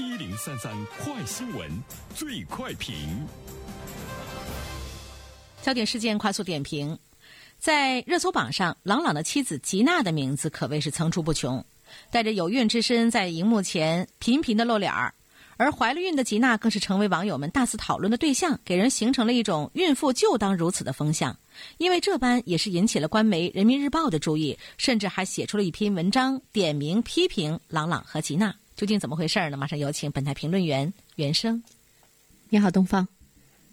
一零三三快新闻，最快评。焦点事件快速点评，在热搜榜上，朗朗的妻子吉娜的名字可谓是层出不穷，带着有孕之身在荧幕前频频的露脸儿。而怀了孕的吉娜更是成为网友们大肆讨论的对象，给人形成了一种孕妇就当如此的风向。因为这般也是引起了官媒《人民日报》的注意，甚至还写出了一篇文章，点名批评朗朗和吉娜。究竟怎么回事呢？马上有请本台评论员袁生。你好，东方。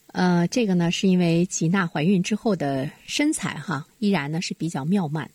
呃，这个呢，是因为吉娜怀孕之后的身材哈，依然呢是比较妙曼。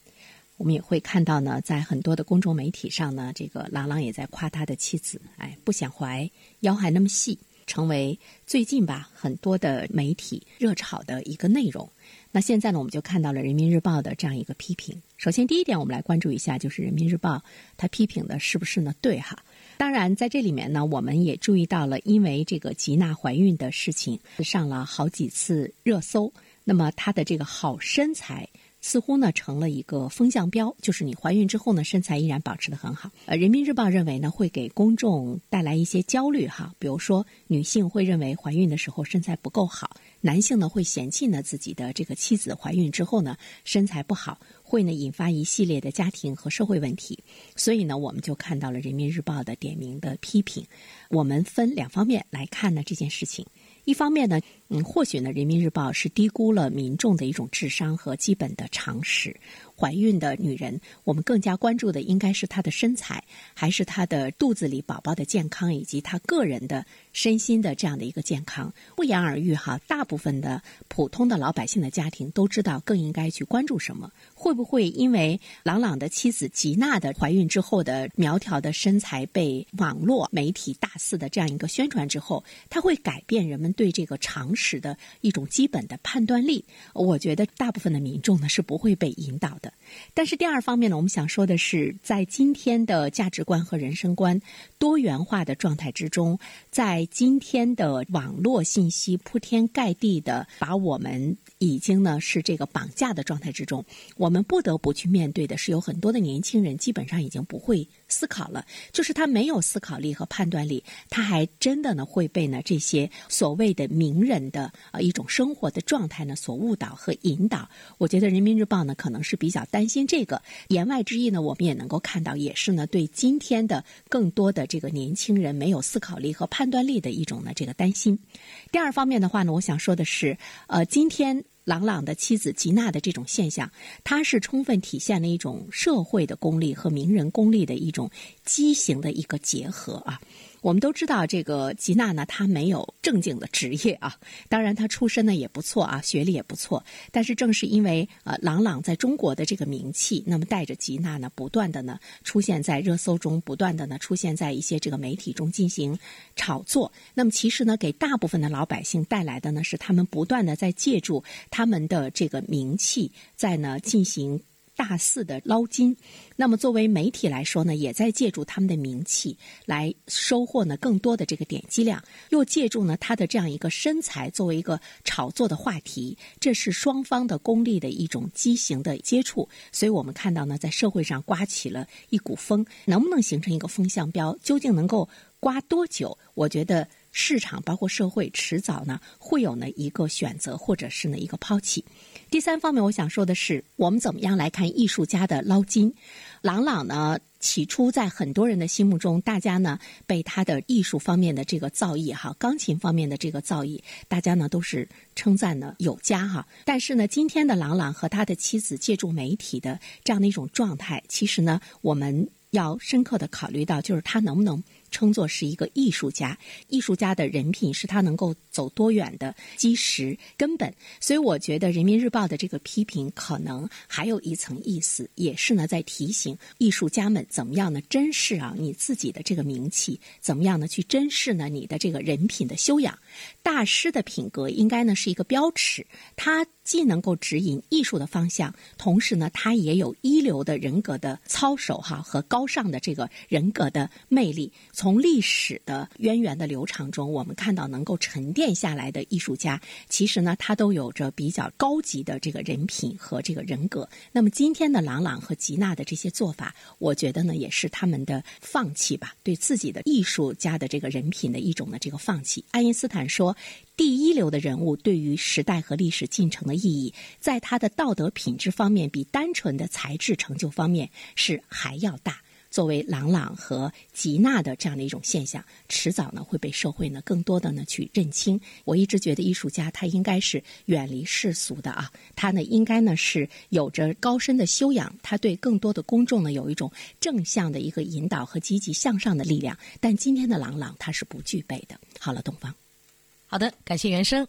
我们也会看到呢，在很多的公众媒体上呢，这个郎朗也在夸他的妻子，哎，不想怀，腰还那么细，成为最近吧很多的媒体热炒的一个内容。那现在呢，我们就看到了《人民日报》的这样一个批评。首先，第一点，我们来关注一下，就是《人民日报》它批评的是不是呢？对哈。当然，在这里面呢，我们也注意到了，因为这个吉娜怀孕的事情上了好几次热搜，那么她的这个好身材。似乎呢成了一个风向标，就是你怀孕之后呢身材依然保持的很好。呃，人民日报认为呢会给公众带来一些焦虑哈，比如说女性会认为怀孕的时候身材不够好，男性呢会嫌弃呢自己的这个妻子怀孕之后呢身材不好，会呢引发一系列的家庭和社会问题。所以呢我们就看到了人民日报的点名的批评。我们分两方面来看呢这件事情。一方面呢，嗯，或许呢，《人民日报》是低估了民众的一种智商和基本的常识。怀孕的女人，我们更加关注的应该是她的身材，还是她的肚子里宝宝的健康，以及她个人的身心的这样的一个健康。不言而喻哈，大部分的普通的老百姓的家庭都知道更应该去关注什么。会不会因为朗朗的妻子吉娜的怀孕之后的苗条的身材被网络媒体大肆的这样一个宣传之后，它会改变人们对这个常识的一种基本的判断力？我觉得大部分的民众呢是不会被引导的。但是第二方面呢，我们想说的是，在今天的价值观和人生观多元化的状态之中，在今天的网络信息铺天盖地的把我们。已经呢是这个绑架的状态之中，我们不得不去面对的是有很多的年轻人基本上已经不会思考了，就是他没有思考力和判断力，他还真的呢会被呢这些所谓的名人的呃一种生活的状态呢所误导和引导。我觉得人民日报呢可能是比较担心这个，言外之意呢我们也能够看到，也是呢对今天的更多的这个年轻人没有思考力和判断力的一种呢这个担心。第二方面的话呢，我想说的是，呃，今天。朗朗的妻子吉娜的这种现象，它是充分体现了一种社会的功利和名人功利的一种畸形的一个结合啊。我们都知道，这个吉娜呢，她没有正经的职业啊。当然，她出身呢也不错啊，学历也不错。但是，正是因为呃朗朗在中国的这个名气，那么带着吉娜呢，不断的呢出现在热搜中，不断的呢出现在一些这个媒体中进行炒作。那么，其实呢，给大部分的老百姓带来的呢，是他们不断的在借助他们的这个名气，在呢进行。大肆的捞金，那么作为媒体来说呢，也在借助他们的名气来收获呢更多的这个点击量，又借助呢他的这样一个身材作为一个炒作的话题，这是双方的功利的一种畸形的接触。所以我们看到呢，在社会上刮起了一股风，能不能形成一个风向标？究竟能够刮多久？我觉得。市场包括社会，迟早呢会有呢一个选择，或者是呢一个抛弃。第三方面，我想说的是，我们怎么样来看艺术家的捞金？郎朗呢，起初在很多人的心目中，大家呢被他的艺术方面的这个造诣哈，钢琴方面的这个造诣，大家呢都是称赞呢有加哈。但是呢，今天的郎朗和他的妻子借助媒体的这样的一种状态，其实呢，我们要深刻的考虑到，就是他能不能。称作是一个艺术家，艺术家的人品是他能够走多远的基石根本。所以，我觉得《人民日报》的这个批评可能还有一层意思，也是呢在提醒艺术家们怎么样呢珍视啊你自己的这个名气，怎么样呢去珍视呢你的这个人品的修养。大师的品格应该呢是一个标尺，他既能够指引艺术的方向，同时呢他也有一流的人格的操守哈和高。高尚的这个人格的魅力。从历史的渊源的流长中，我们看到能够沉淀下来的艺术家，其实呢，他都有着比较高级的这个人品和这个人格。那么今天的朗朗和吉娜的这些做法，我觉得呢，也是他们的放弃吧，对自己的艺术家的这个人品的一种的这个放弃。爱因斯坦说。第一流的人物对于时代和历史进程的意义，在他的道德品质方面，比单纯的才智成就方面是还要大。作为朗朗和吉娜的这样的一种现象，迟早呢会被社会呢更多的呢去认清。我一直觉得艺术家他应该是远离世俗的啊，他呢应该呢是有着高深的修养，他对更多的公众呢有一种正向的一个引导和积极向上的力量。但今天的朗朗他是不具备的。好了，东方。好的，感谢原生。